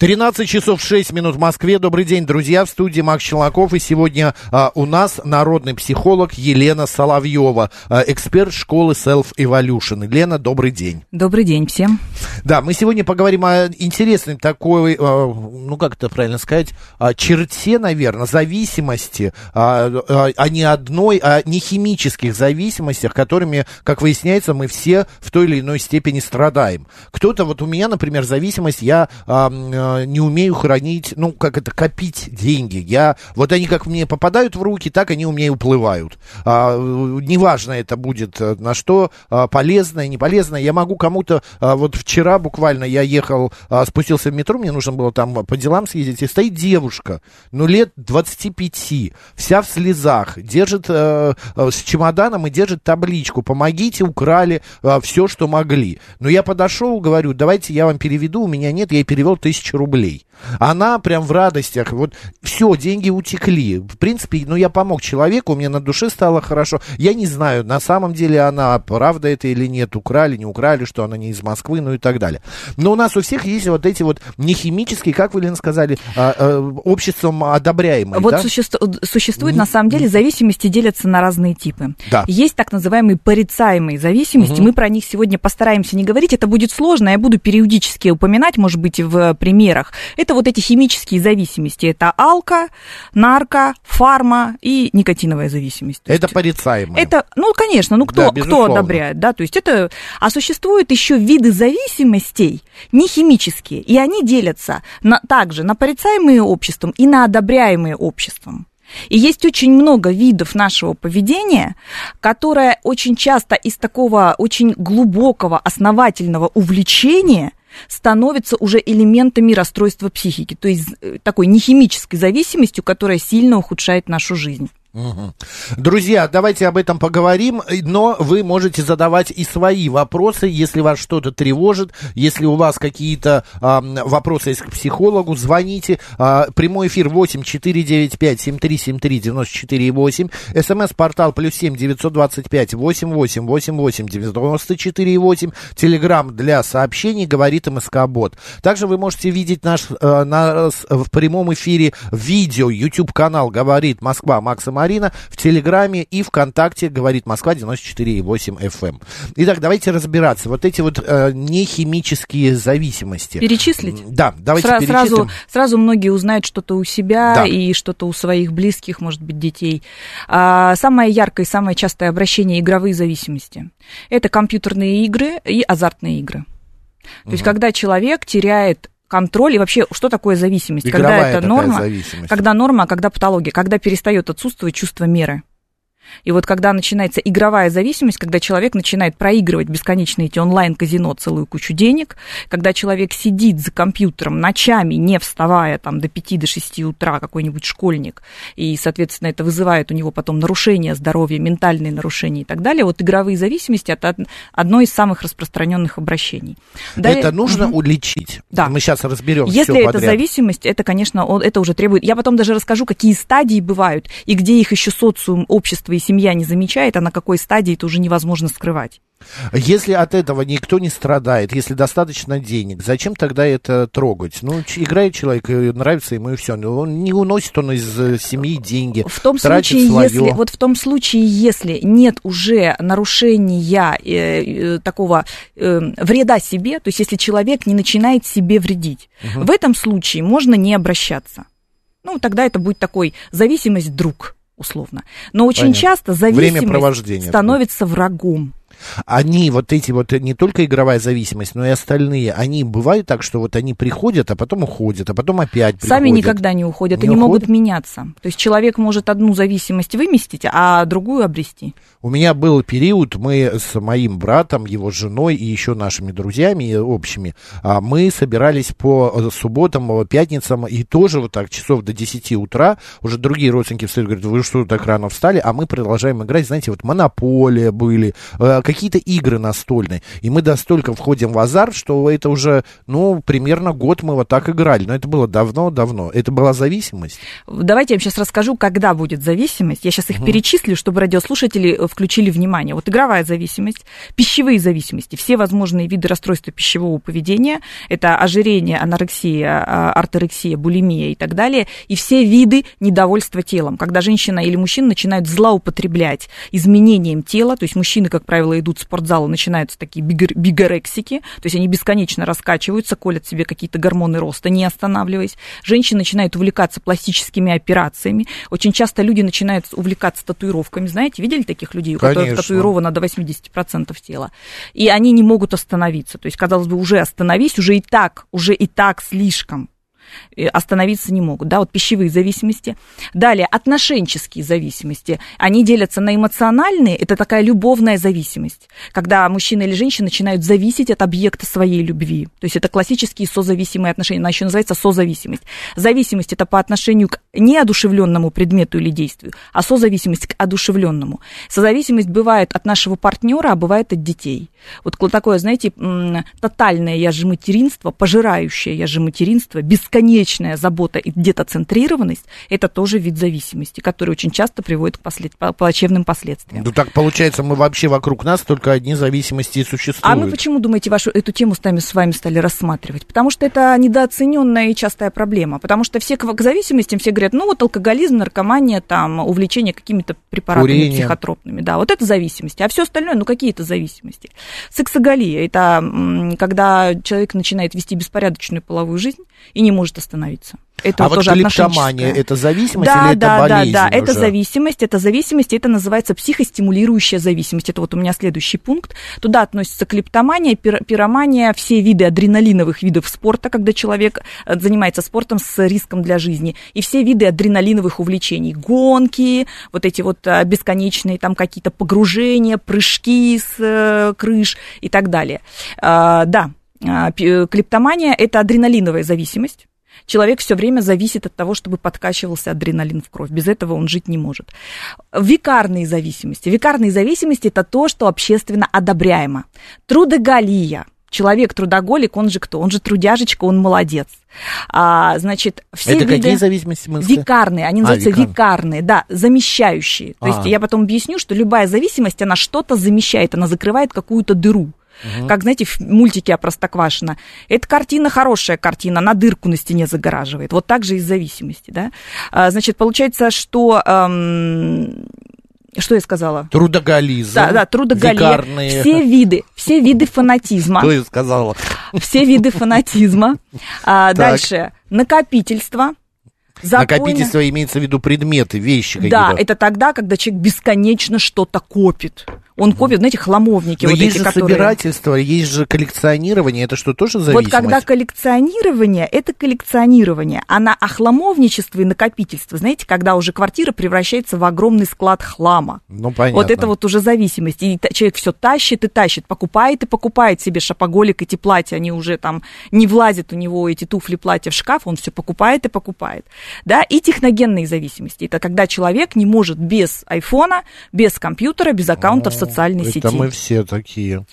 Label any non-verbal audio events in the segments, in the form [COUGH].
13 часов 6 минут в Москве. Добрый день, друзья. В студии Макс Челноков. И сегодня а, у нас народный психолог Елена Соловьева, а, эксперт школы Self Evolution. Елена, добрый день. Добрый день всем. Да, мы сегодня поговорим о интересной такой, а, ну как это правильно сказать, а, черте, наверное, зависимости, а, а, а не одной, а не химических зависимостях, которыми, как выясняется, мы все в той или иной степени страдаем. Кто-то, вот у меня, например, зависимость, я а, а, не умею хранить, ну, как это, копить деньги. Я, вот они как мне попадают в руки, так они у меня и уплывают. А, неважно это будет, э, на что а, полезное, не полезное. Я могу кому-то, а, вот вчера буквально я ехал, а, спустился в метро, мне нужно было там по делам съездить, и стоит девушка, ну, лет 25, вся в слезах, держит а, с чемоданом и держит табличку «Помогите, украли а, все, что могли». Но я подошел, говорю, давайте я вам переведу, у меня нет, я ей перевел тысячу рублей. Она прям в радостях, вот все, деньги утекли. В принципе, ну я помог человеку, мне на душе стало хорошо. Я не знаю, на самом деле она, правда это или нет, украли, не украли, что она не из Москвы, ну и так далее. Но у нас у всех есть вот эти вот нехимические, как вы, Лена, сказали, а, а, обществом одобряемые. Вот да? существует, существует на самом деле зависимости делятся на разные типы. Да. Есть так называемые порицаемые зависимости. Мгм. Мы про них сегодня постараемся не говорить. Это будет сложно. Я буду периодически упоминать, может быть, в примерах. Это вот эти химические зависимости. Это алко, нарко, фарма и никотиновая зависимость. То Это есть порицаемые. Это, ну, конечно, ну кто, Да, кто одобряет, да, то есть это, а существуют еще виды зависимостей не химические, и они делятся на, также на порицаемые обществом и на одобряемые обществом. И есть очень много видов нашего поведения, которое очень часто из такого очень глубокого, основательного увлечения становится уже элементами расстройства психики, то есть э, такой нехимической зависимостью, которая сильно ухудшает нашу жизнь. Друзья, давайте об этом поговорим, но вы можете задавать и свои вопросы, если вас что-то тревожит, если у вас какие-то а, вопросы есть к психологу, звоните. А, прямой эфир 8 495 7373 94 8, смс-портал плюс 7 925 88 88 94 8, телеграмм для сообщений, говорит МСК-бот. Также вы можете видеть наш, э, нас в прямом эфире видео, YouTube-канал «Говорит Москва» Макса Марина, в Телеграме и ВКонтакте «Говорит Москва» 94,8 FM. Итак, давайте разбираться. Вот эти вот э, нехимические зависимости. Перечислить? Да, давайте Сра- перечислим. сразу, сразу многие узнают что-то у себя Да. и что-то у своих близких, может быть, детей. А, самое яркое и самое частое обращение игровые зависимости. Это компьютерные игры и азартные игры. То есть, когда человек теряет контроль и вообще, что такое зависимость? Игровая когда это норма, зависимость. когда норма, а когда патология, когда перестает отсутствовать чувство меры. И вот когда начинается игровая зависимость, когда человек начинает проигрывать бесконечно эти онлайн-казино целую кучу денег, когда человек сидит за компьютером ночами, не вставая там до 5 до 6 утра, какой-нибудь школьник, и, соответственно, это вызывает у него потом нарушения здоровья, ментальные нарушения и так далее, вот игровые зависимости это од- одно из самых распространенных обращений. Далее- Это нужно Мгм. уличить. Да. Мы сейчас разберем Если это подряд. зависимость, это, конечно, он- это уже требует... Я потом даже расскажу, какие стадии бывают, и где их еще социум, общество и семья не замечает, а на какой стадии это уже невозможно скрывать. Если от этого никто не страдает, если достаточно денег, зачем тогда это трогать? Ну, играет человек, нравится ему и все. Он не уносит он из э, семьи деньги. В том тратит случае, своё. если вот в том случае, если нет уже нарушения э, э, такого э, вреда себе, то есть если человек не начинает себе вредить, в этом случае можно не обращаться. Ну, тогда это будет такой зависимость друг, условно. Но очень Понятно. часто зависимость становится врагом. Они, вот эти вот, не только игровая зависимость, но и остальные, они бывают так, что вот они приходят, а потом уходят, а потом опять приходят. Сами никогда не уходят, Не они уходят? могут меняться. То есть человек может одну зависимость выместить, а другую обрести. У меня был период, мы с моим братом, его женой и еще нашими друзьями общими, а, мы собирались по субботам, э, пятницам, и тоже вот так часов до 10 утра, уже другие родственники встают, говорят, вы что так рано встали, а мы продолжаем играть, знаете, вот монополия были, э, какие-то игры настольные, и мы настолько входим в азарт, что это уже, ну, примерно год мы вот так играли, но это было давно-давно, это была зависимость. Давайте я вам сейчас расскажу, когда будет зависимость. Я сейчас их перечислю, чтобы радиослушатели э, включили внимание. Вот игровая зависимость, пищевые зависимости, все возможные виды расстройства пищевого поведения, это ожирение, анорексия, а, орторексия, булимия и так далее, и все виды недовольства телом, когда женщина или мужчина начинают злоупотреблять изменением тела, то есть мужчины, как правило, идут в спортзал, и начинаются такие бигор- бигорексики, то есть они бесконечно раскачиваются, колят себе какие-то гормоны роста, не останавливаясь. Женщины начинают увлекаться пластическими операциями. Очень часто люди начинают увлекаться татуировками. Знаете, видели таких людей, у которых Конечно. татуировано до 80% тела? И они не могут остановиться. То есть, казалось бы, уже остановись, уже и так, уже и так слишком остановиться не могут, да, вот пищевые зависимости. Далее, отношенческие зависимости. Они делятся на эмоциональные, это такая любовная зависимость, когда мужчина или женщина начинают зависеть от объекта своей любви. То есть это классические созависимые отношения, она еще называется созависимость. Зависимость это по отношению к неодушевленному предмету или действию, а созависимость к одушевленному. Созависимость бывает от нашего партнера, а бывает от детей. Вот такое, знаете, тотальное я же материнство, пожирающее я же материнство, бесконечная забота и детоцентрированность, это тоже вид зависимости, который очень часто приводит к послед- по- плачевным последствиям. Ну так получается, мы вообще вокруг нас только одни зависимости и существуют. А мы почему, думаете, вашу эту тему с нами, с вами стали рассматривать? Потому что это недооцененная и частая проблема. Потому что все к, зависимостям все говорят, ну вот алкоголизм, наркомания, там, увлечение какими-то препаратами Курение. психотропными. Да, вот это зависимости. А все остальное, ну какие это зависимости? Сексоголия – это когда человек начинает вести беспорядочную половую жизнь и не может остановиться. Это а вот тоже клиптомания это зависимость Да, или это да, болезнь да, да, это уже? зависимость, это зависимость, это называется психостимулирующая зависимость. Это вот у меня следующий пункт. Туда относятся клиптомания, пир- пиромания, все виды адреналиновых видов спорта, когда человек э, занимается спортом с риском для жизни, и все виды адреналиновых увлечений. Гонки, вот эти вот э, бесконечные там какие-то погружения, прыжки с э, крыш и так далее. А, Да, а, клиптомания – это адреналиновая зависимость. Человек все время зависит от того, чтобы подкачивался адреналин в кровь. Без этого он жить не может. Викарные зависимости. Викарные зависимости – это то, что общественно одобряемо. Трудоголия. Человек трудоголик, он же кто? Он же трудяжечка, он молодец. А, значит, все это виды... какие зависимости мы? Викарные, они А, называются викар- викарные, да, замещающие. То А. есть я потом объясню, что любая зависимость, она что-то замещает, она закрывает какую-то дыру. Как, знаете, в мультике о Простоквашино. Эта картина хорошая картина, она дырку на стене загораживает. Вот так же из зависимости, да. А, Значит, получается, что... эм, что я сказала? Трудоголизм. Да, да, трудоголия. Викарные. Все виды, все виды фанатизма. Кто и сказала? Все виды фанатизма. А, дальше, накопительство. Запойно- Накопительство имеется в виду предметы, вещи Да, какие-то. это тогда, когда человек бесконечно что-то копит. Он копит, знаете, хламовники Но вот есть эти, же которые... собирательство, есть же коллекционирование, это что, тоже Вот зависимость? когда коллекционирование, это коллекционирование, а на охламовничество и накопительство, знаете, когда уже квартира превращается в огромный склад хлама. Ну, понятно. Вот это вот уже зависимость. И человек все тащит и тащит, покупает и покупает себе шапоголик, эти платья, они уже там не влазят у него эти туфли, платья в шкаф, он все покупает и покупает. Да? И техногенные зависимости. Это когда человек не может без айфона, без компьютера, без аккаунта в социальной это сети. мы все такие.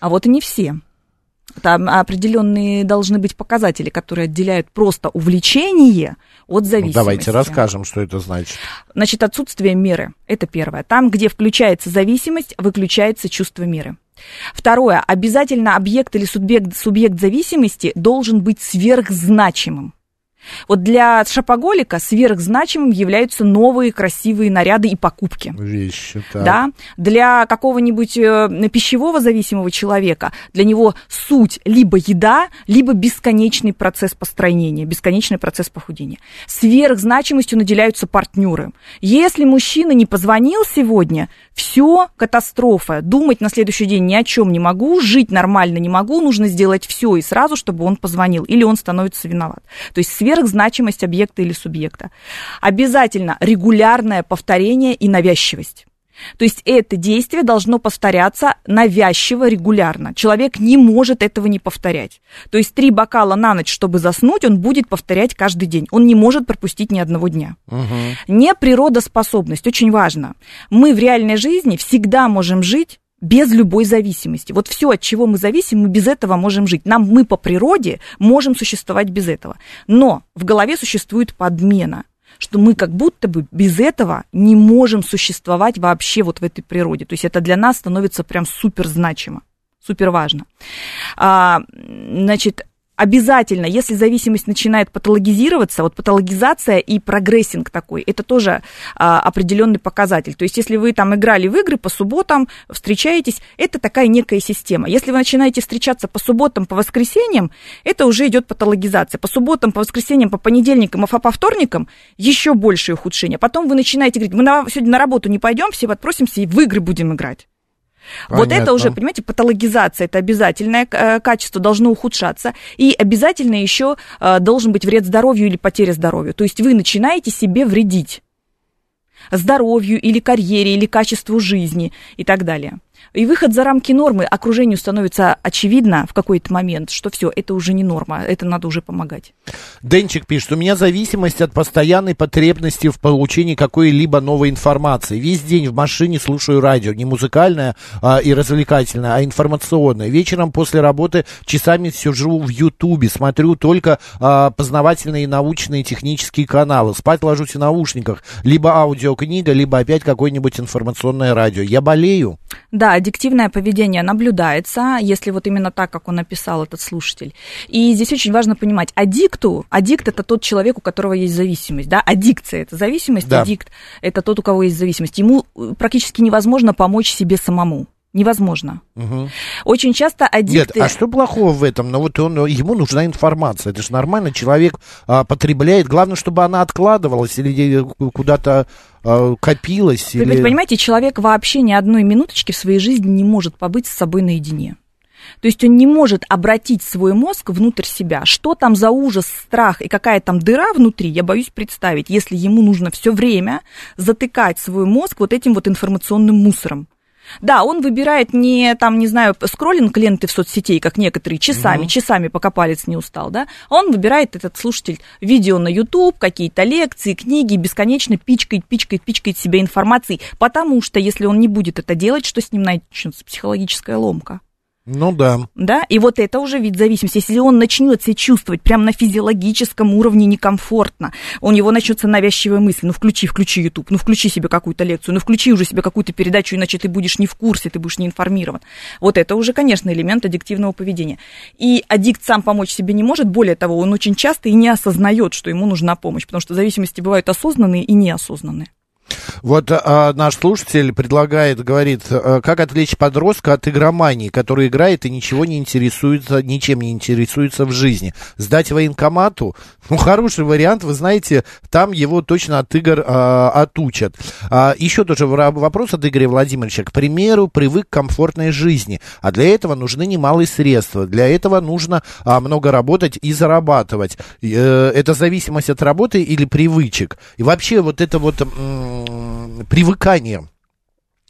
А вот и не все. Там определенные должны быть показатели, которые отделяют просто увлечение от Ну, зависимости. давайте расскажем, что это значит. Значит, отсутствие меры. Это первое. Там, где включается зависимость, выключается чувство меры. Второе. Обязательно объект или субъект, субъект зависимости должен быть сверхзначимым. Вот для шопоголика сверхзначимым являются новые красивые наряды и покупки. Вещи, так. Да? Для какого-нибудь э, пищевого зависимого человека, для него суть либо еда, либо бесконечный процесс построения, бесконечный процесс похудения. Сверхзначимостью наделяются партнеры. Если мужчина не позвонил сегодня, все катастрофа. Думать на следующий день ни о чем не могу, жить нормально не могу, нужно сделать все и сразу, чтобы он позвонил, или он становится виноват. То есть сверхзначимость объекта или субъекта. Обязательно регулярное повторение и навязчивость. То есть это действие должно повторяться навязчиво, регулярно. Человек не может этого не повторять. То есть три бокала на ночь, чтобы заснуть, он будет повторять каждый день. Он не может пропустить ни одного дня. Угу. Не природоспособность, очень важно. Мы в реальной жизни всегда можем жить без любой зависимости. Вот все, от чего мы зависим, мы без этого можем жить. Нам мы по природе можем существовать без этого. Но в голове существует подмена что мы как будто бы без этого не можем существовать вообще вот в этой природе. То есть это для нас становится прям супер значимо, супер важно. А, значит, обязательно, если зависимость начинает патологизироваться, вот патологизация и прогрессинг такой, это тоже а, определенный показатель. То есть, если вы там играли в игры по субботам, встречаетесь, это такая некая система. Если вы начинаете встречаться по субботам, по воскресеньям, это уже идет патологизация. По субботам, по воскресеньям, по понедельникам, а по вторникам еще большее ухудшение. Потом вы начинаете говорить, мы на, сегодня на работу не пойдем, все отпросимся и в игры будем играть. Вот это уже, понимаете, патологизация, это обязательное э, качество должно ухудшаться. И обязательно еще э, должен быть вред здоровью или потеря здоровья. То есть вы начинаете себе вредить здоровью или карьере или качеству жизни и так далее. И выход за рамки нормы окружению становится очевидно в какой-то момент, что все, это уже не норма, это надо уже помогать. Денчик пишет, у меня зависимость от постоянной потребности в получении какой-либо новой информации. Весь день в машине слушаю радио, не музыкальное а, и развлекательное, а информационное. Вечером после работы часами сижу в Ютубе, смотрю только а, познавательные научные технические каналы. Спать ложусь в наушниках, либо аудиокнига, либо опять какое-нибудь информационное радио. Я болею. Да, аддиктивное поведение наблюдается, если вот именно так, как он написал этот слушатель. И здесь очень важно понимать, аддикту, аддикт это тот человек, у которого есть зависимость, да, аддикция это зависимость, Да. аддикт это тот, у кого есть зависимость. Ему э, практически невозможно помочь себе самому. Невозможно. Мгм. Очень часто аддикты... Нет, а что плохого в этом? Ну вот он, ему нужна информация. Это же нормально, человек а, потребляет. Главное, чтобы она откладывалась или куда-то а, копилась. Вы или... понимаете, человек вообще ни одной минуточки в своей жизни не может побыть с собой наедине. То есть он не может обратить свой мозг внутрь себя. Что там за ужас, страх и какая там дыра внутри, я боюсь представить, если ему нужно все время затыкать свой мозг вот этим вот информационным мусором. Да, он выбирает не, там, не знаю, скроллинг ленты в соцсетей, как некоторые, часами, Мгм. часами, пока палец не устал, да. Он выбирает, этот слушатель, видео на YouTube, какие-то лекции, книги, бесконечно пичкает, пичкает, пичкает себя информацией, потому что если он не будет это делать, что с ним начнется? Психологическая ломка. Ну да. Да, и вот это уже вид зависимости. Если он начнет себя чувствовать прямо на физиологическом уровне некомфортно, у него начнется навязчивая мысль, ну включи, включи YouTube, ну включи себе какую-то лекцию, ну включи уже себе какую-то передачу, иначе ты будешь не в курсе, ты будешь не информирован. Вот это уже, конечно, элемент аддиктивного поведения. И аддикт сам помочь себе не может, более того, он очень часто и не осознает, что ему нужна помощь, потому что зависимости бывают осознанные и неосознанные. Вот а, наш слушатель предлагает, говорит, а, как отвлечь подростка от игромании, который играет и ничего не интересуется, ничем не интересуется в жизни. Сдать военкомату? Ну, хороший вариант, вы знаете, там его точно от игр а, отучат. А, еще тоже вопрос от Игоря Владимировича. К примеру, привык к комфортной жизни, а для этого нужны немалые средства. Для этого нужно а, много работать и зарабатывать. Э, это зависимость от работы или привычек? И вообще вот это вот м, привыкание.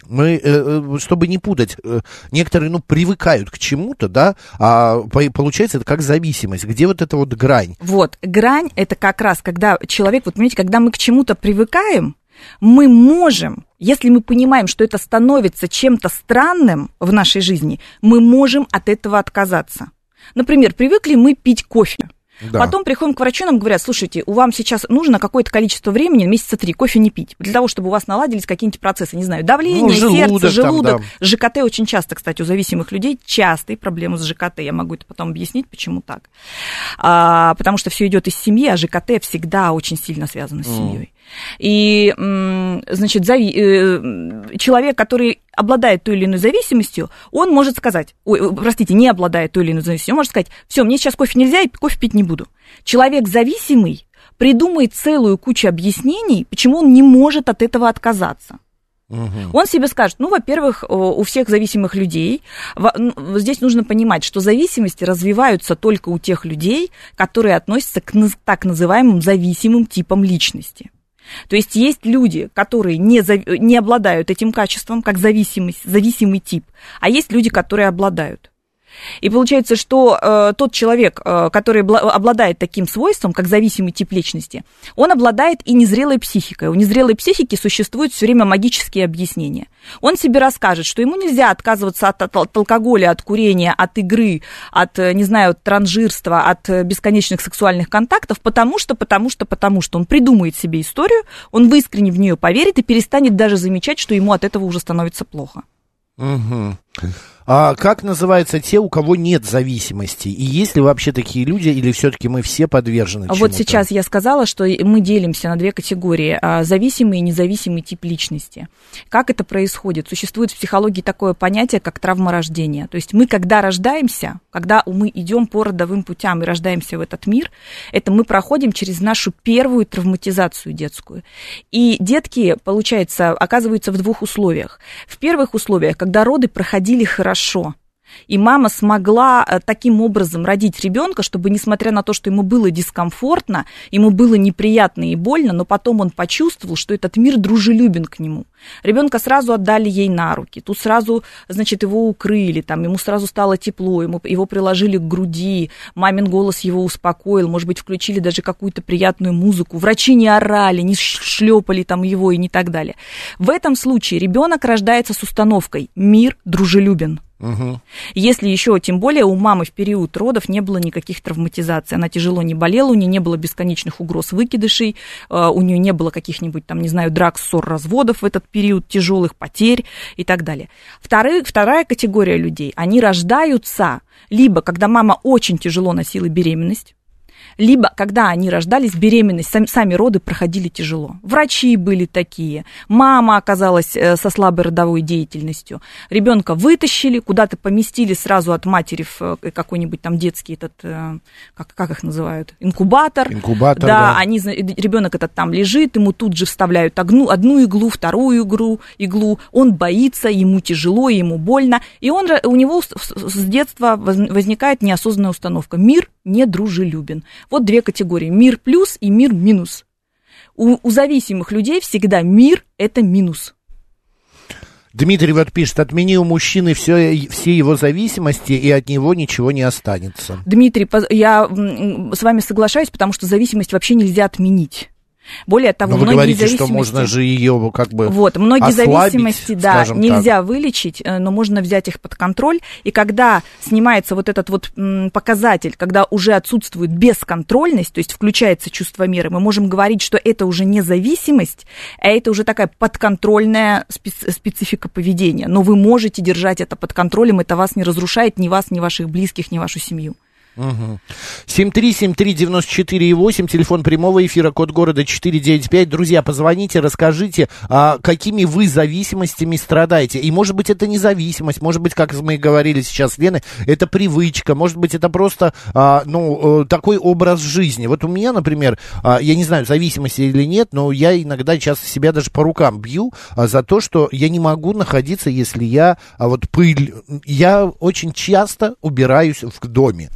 Мы, э, э, чтобы не путать, э, некоторые, ну, привыкают к чему-то, да, а по- получается это как зависимость. Где вот эта вот грань? Вот, грань это как раз, когда человек, вот понимаете, когда мы к чему-то привыкаем, мы можем, если мы понимаем, что это становится чем-то странным в нашей жизни, мы можем от этого отказаться. Например, привыкли мы пить кофе. Да. Потом приходим к врачу, нам говорят, слушайте, у вам сейчас нужно какое-то количество времени, месяца три, кофе не пить, для того, чтобы у вас наладились какие-нибудь процессы, не знаю, давление, Ну, желудок сердце, там, желудок. да. ЖКТ очень часто, кстати, у зависимых людей частые проблемы с ЖКТ. Я могу это потом объяснить, почему так. А, потому что все идет из семьи, а ЖКТ всегда очень сильно связано с семьей. И, значит, зави- э, человек, который обладает той или иной зависимостью, он может сказать, ой, э, простите, не обладает той или иной зависимостью, он может сказать, все, мне сейчас кофе нельзя, и кофе пить не буду. Человек зависимый придумает целую кучу объяснений, почему он не может от этого отказаться. Он себе скажет, ну, во-первых, у всех зависимых людей, ну, здесь нужно понимать, что зависимости развиваются только у тех людей, которые относятся к так называемым зависимым типам личности. То есть есть люди, которые не, зави- не обладают этим качеством, как зависимость, зависимый тип, а есть люди, которые обладают. И получается, что э, тот человек, э, который бла- обладает таким свойством, как зависимый тип личности, он обладает и незрелой психикой. У незрелой психики существуют все время магические объяснения. Он себе расскажет, что ему нельзя отказываться от, от- от алкоголя, от курения, от игры, от, э, не знаю, транжирства, от э, бесконечных сексуальных контактов, потому что, потому что, потому что он придумает себе историю, он искренне в нее поверит и перестанет даже замечать, что ему от этого уже становится плохо. Мгм. А как называются те, у кого нет зависимости? И есть ли вообще такие люди, или все-таки мы все подвержены Вот чему-то? сейчас я сказала, что мы делимся на две категории. а, Зависимый и независимый тип личности. Как это происходит? Существует в психологии такое понятие, как травма рождения. То есть мы, когда рождаемся, когда мы идем по родовым путям и рождаемся в этот мир, это мы проходим через нашу первую травматизацию детскую. И детки, получается, оказываются в двух условиях. В первых условиях, когда роды проходили хорошо, и мама смогла э, таким образом родить ребенка, чтобы, несмотря на то, что ему было дискомфортно, ему было неприятно и больно, но потом он почувствовал, что этот мир дружелюбен к нему. Ребенка сразу отдали ей на руки, тут сразу, значит, его укрыли, там, ему сразу стало тепло, ему, его приложили к груди, мамин голос его успокоил, может быть, включили даже какую-то приятную музыку, врачи не орали, не шлепали там его и не так далее. В этом случае ребенок рождается с установкой «мир дружелюбен». Мгм. Если еще, тем более, у мамы в период родов не было никаких травматизаций, она тяжело не болела, у нее не было бесконечных угроз выкидышей, э, у нее не было каких-нибудь там, не знаю, драк, ссор, разводов в этот период, тяжелых потерь и так далее. Вторые, вторая категория людей, они рождаются либо когда мама очень тяжело носила беременность, либо когда они рождались, беременность, сами, сами роды проходили тяжело. Врачи были такие, мама оказалась э, со слабой родовой деятельностью, ребенка вытащили, куда-то поместили сразу от матери в э, какой-нибудь там детский этот, э, как, как их называют, инкубатор. Инкубатор, да. да. они, ребенок этот там лежит, ему тут же вставляют одну, одну иглу, вторую иглу, иглу, он боится, ему тяжело, ему больно, и он, у него с, детства воз- возникает неосознанная установка. Мир недружелюбен. Вот две категории. Мир плюс и мир минус. У, у зависимых людей всегда мир – это минус. Дмитрий вот пишет, отмени у мужчины все, все его зависимости, и от него ничего не останется. Дмитрий, я с вами соглашаюсь, потому что зависимость вообще нельзя отменить. Более того, Но вы многие говорите, что зависимости... можно же ее как бы Вот, многие зависимости, да, нельзя вылечить, э, но можно взять их под контроль. И когда снимается вот этот вот показатель, когда уже отсутствует бесконтрольность, то есть включается чувство меры, мы можем говорить, что это уже не зависимость, а это уже такая подконтрольная специ- специфика поведения. Но вы можете держать это под контролем, это вас не разрушает, ни вас, ни ваших близких, ни вашу семью. Мгм. 7373948, телефон прямого эфира, код города 495. Друзья, позвоните, расскажите, а, какими вы зависимостями страдаете. И, может быть, это не зависимость, может быть, как мы говорили сейчас с это привычка, может быть, это просто, а, ну, э, такой образ жизни. Вот у меня, например, а, я не знаю, зависимости или нет, но я иногда часто себя даже по рукам бью а, за то, что я не могу находиться, если я, а вот пыль, я очень часто убираюсь в доме.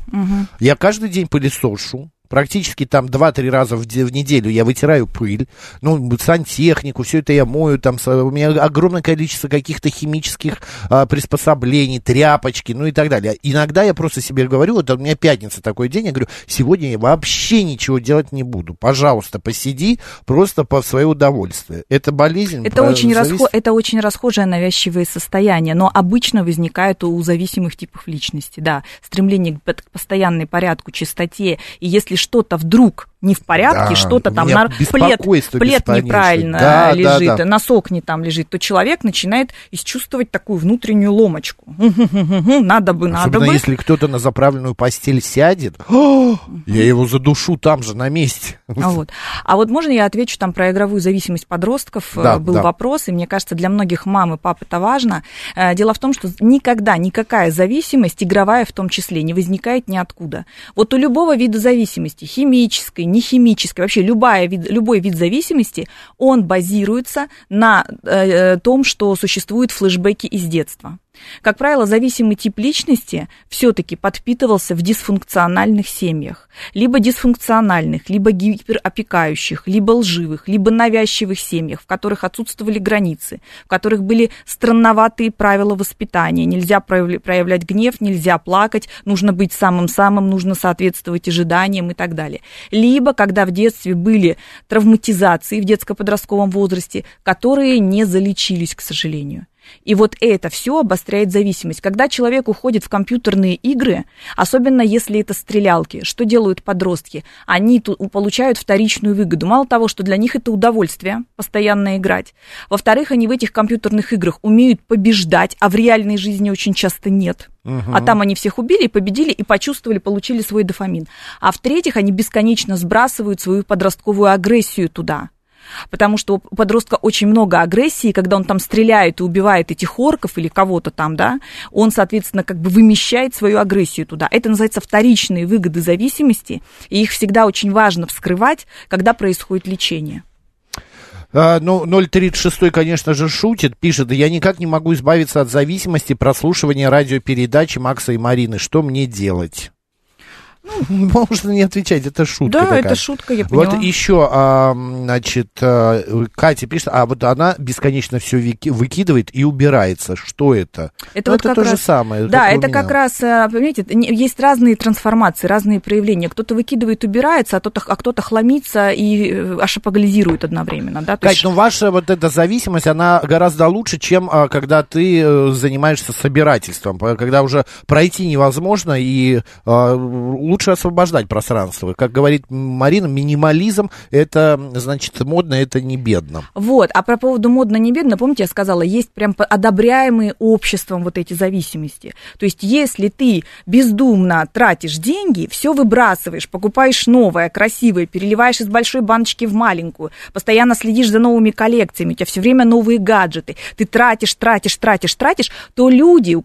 Я каждый день пылесошу. Практически там 2-3 раза в, в неделю я вытираю пыль, ну, сантехнику, все это я мою, там у меня огромное количество каких-то химических а, приспособлений, тряпочки, ну и так далее. Иногда я просто себе говорю, вот у меня пятница такой день, я говорю, сегодня я вообще ничего делать не буду. Пожалуйста, посиди просто по свое удовольствие. Это болезнь. Это про- очень, завис- расхо- это очень расхожее навязчивое состояние, но обычно возникает у зависимых типов личности, да, стремление к постоянной порядку, чистоте, и если что-то вдруг не в порядке, Да, что-то там, на, плед, плед неправильно Да, да, лежит, да. носок не там лежит, то человек начинает чувствовать такую внутреннюю ломочку. Надо бы, надо Особенно бы. если кто-то на заправленную постель сядет, «О, я его задушу там же, на месте. А Вот. А вот можно я отвечу там про игровую зависимость подростков? Да, Э, Был да. вопрос, и мне кажется, для многих мам и пап это важно. Э, Дело в том, что никогда никакая зависимость, игровая в том числе, не возникает ниоткуда. Вот у любого вида зависимости, химической, нехимической, вообще любая вид, любой вид зависимости, он базируется на э, э, том, что существуют флешбеки из детства. Как правило, зависимый тип личности все-таки подпитывался в дисфункциональных семьях. Либо дисфункциональных, либо гиперопекающих, либо лживых, либо навязчивых семьях, в которых отсутствовали границы, в которых были странноватые правила воспитания. Нельзя проявля- проявлять гнев, нельзя плакать, нужно быть самым-самым, нужно соответствовать ожиданиям и так далее. Либо когда в детстве были травматизации в детско-подростковом возрасте, которые не залечились, к сожалению. И вот это все обостряет зависимость. Когда человек уходит в компьютерные игры, особенно если это стрелялки, что делают подростки? Они получают вторичную выгоду. Мало того, что для них это удовольствие постоянно играть. Во-вторых, они в этих компьютерных играх умеют побеждать, а в реальной жизни очень часто нет. А там они всех убили, и победили, и почувствовали, получили свой дофамин. А в-третьих, они бесконечно сбрасывают свою подростковую агрессию туда. Потому что у подростка очень много агрессии, когда он там стреляет и убивает этих орков или кого-то там, да, он, соответственно, как бы вымещает свою агрессию туда. Это называется вторичные выгоды зависимости, и их всегда очень важно вскрывать, когда происходит лечение. А, ну, 036, конечно же, шутит, пишет, я никак не могу избавиться от зависимости прослушивания радиопередачи Макса и Марины. Что мне делать? Ну, [LAUGHS] можно не отвечать, это шутка да, такая. это шутка, я поняла. Вот еще, а, значит, а, Катя пишет, а вот она бесконечно все выкидывает и убирается. Что это? Это Ну, вот это то же раз- самое. Да, это как раз, э, понимаете, есть разные трансформации, разные проявления. Кто-то выкидывает, убирается, а кто-то, а кто-то хламится и э, ашапогализирует одновременно. Да? Кать, есть- ну ваша вот эта зависимость, она гораздо лучше, чем а, когда ты э, занимаешься собирательством, когда уже пройти невозможно и а, лучше освобождать пространство. Как говорит Марина, минимализм это значит модно, это не бедно. Вот, а про поводу модно не бедно, помните, я сказала, есть прям одобряемые обществом вот эти зависимости. То есть, если ты бездумно тратишь деньги, все выбрасываешь, покупаешь новое, красивое, переливаешь из большой баночки в маленькую, постоянно следишь за новыми коллекциями, у тебя все время новые гаджеты, ты тратишь, тратишь, тратишь, тратишь, то люди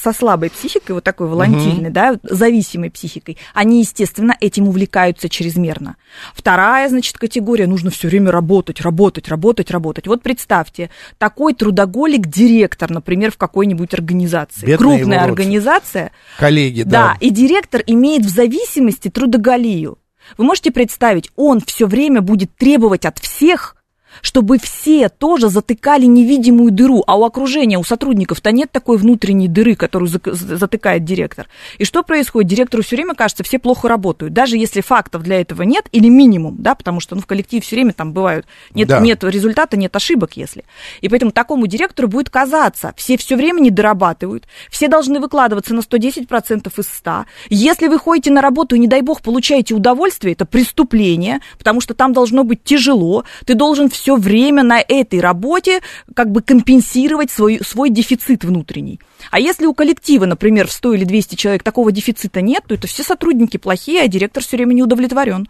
со слабой психикой, вот такой волатильной, да, зависимой психикой, они, естественно, этим увлекаются чрезмерно. Вторая, значит, категория, нужно все время работать, работать, работать, работать. Вот представьте, такой трудоголик, директор, например, в какой-нибудь организации. Бедные Крупная его организация. Коллеги, Да, да. и директор имеет в зависимости трудоголию. Вы можете представить, он все время будет требовать от всех, чтобы все тоже затыкали невидимую дыру, а у окружения, у сотрудников-то нет такой внутренней дыры, которую затыкает директор. И что происходит? Директору все время кажется, все плохо работают, даже если фактов для этого нет, или минимум, да, потому что ну, в коллективе все время там бывают, нет, Да. нет результата, нет ошибок, если. И поэтому такому директору будет казаться, все все время не дорабатывают, все должны выкладываться на 110% из 100. Если вы ходите на работу и, не дай бог, получаете удовольствие, это преступление, потому что там должно быть тяжело, ты должен все время на этой работе как бы компенсировать свой, свой дефицит внутренний. А если у коллектива, например, в 100 или 200 человек такого дефицита нет, то это все сотрудники плохие, а директор все время не удовлетворен.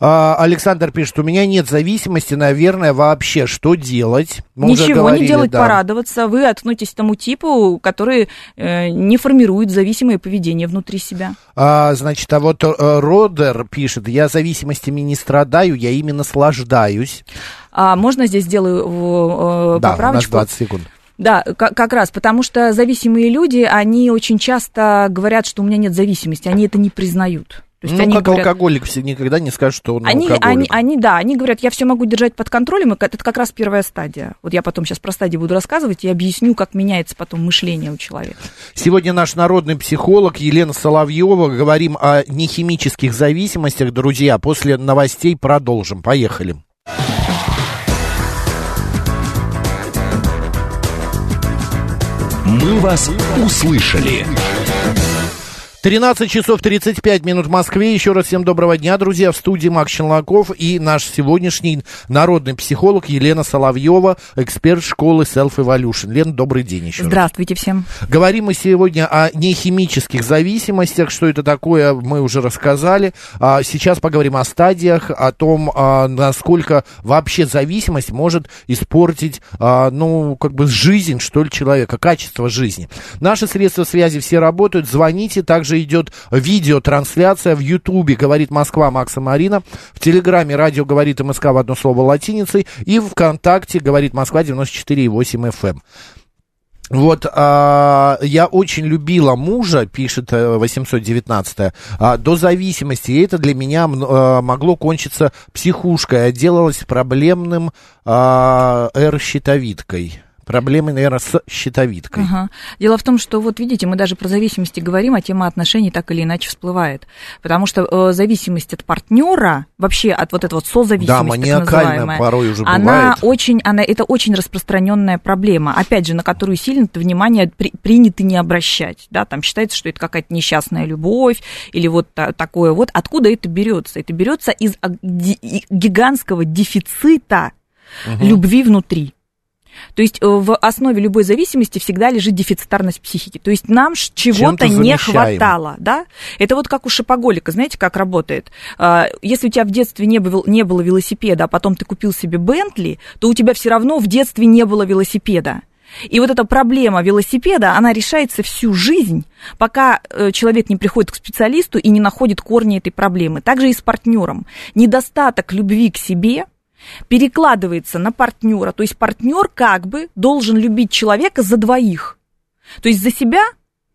А, Александр пишет, у меня нет зависимости, наверное, вообще. Что делать? Мы Ничего говорили, не делать, да. порадоваться. Вы относитесь к тому типу, который э, не формирует зависимое поведение внутри себя. А, значит, а вот э, Родер пишет, я зависимостями не страдаю, я ими наслаждаюсь. А можно здесь сделаю э, да, у нас поправочку? 20 секунд. Да, как раз, потому что зависимые люди, они очень часто говорят, что у меня нет зависимости, они это не признают. То есть ну, они как говорят, алкоголик все никогда не скажет, что он они, алкоголик. они, они, да, они говорят, я все могу держать под контролем, и это как раз первая стадия. Вот я потом сейчас про стадии буду рассказывать и объясню, как меняется потом мышление у человека. Сегодня наш народный психолог Елена Соловьева. Говорим о нехимических зависимостях, друзья. После новостей продолжим. Поехали. «Мы вас услышали». 13 часов 35 минут в Москве. Еще раз всем доброго дня, друзья. В студии Макс Челноков и наш сегодняшний народный психолог Елена Соловьева, эксперт школы Self Evolution. Лена, добрый день еще раз. Здравствуйте всем. Говорим мы сегодня о нехимических зависимостях. Что это такое, мы уже рассказали. А сейчас поговорим о стадиях, о том, а, насколько вообще зависимость может испортить, а, ну, как бы жизнь, что ли, человека, качество жизни. Наши средства связи все работают. Звоните. Также идет видеотрансляция в Ютубе «Говорит Москва» Макса Марина. В Телеграме «Радио говорит МСК» в одно слово латиницей. И ВКонтакте «Говорит Москва» 94,8 FM. Вот, а, я очень любила мужа, пишет 819 а, до зависимости, и это для меня а, могло кончиться психушкой, я делалась проблемным а, R-щитовидкой. Проблемы, наверное, с щитовидкой. Ага. Дело в том, что вот видите, мы даже про зависимости говорим, а тема отношений так или иначе всплывает. Потому что э, зависимость от партнера, вообще от вот этого вот созависимости, да, маниакальная порой уже она бывает. очень, она, это очень распространенная проблема, опять же, на которую сильно внимание при, принято не обращать. Да? Там считается, что это какая-то несчастная любовь или вот та, такое вот. Откуда это берется? Это берется из а, гигантского дефицита угу. любви внутри. То есть э, в основе любой зависимости всегда лежит дефицитарность психики. То есть нам чего-то не хватало. Да? Это вот как у шопоголика, знаете, как работает? А, если у тебя в детстве не было, не было велосипеда, а потом ты купил себе Бентли, то у тебя все равно в детстве не было велосипеда. И вот эта проблема велосипеда, она решается всю жизнь, пока э, человек не приходит к специалисту и не находит корни этой проблемы. Также и с партнером. Недостаток любви к себе – перекладывается на партнера. То есть партнер как бы должен любить человека за двоих. То есть за себя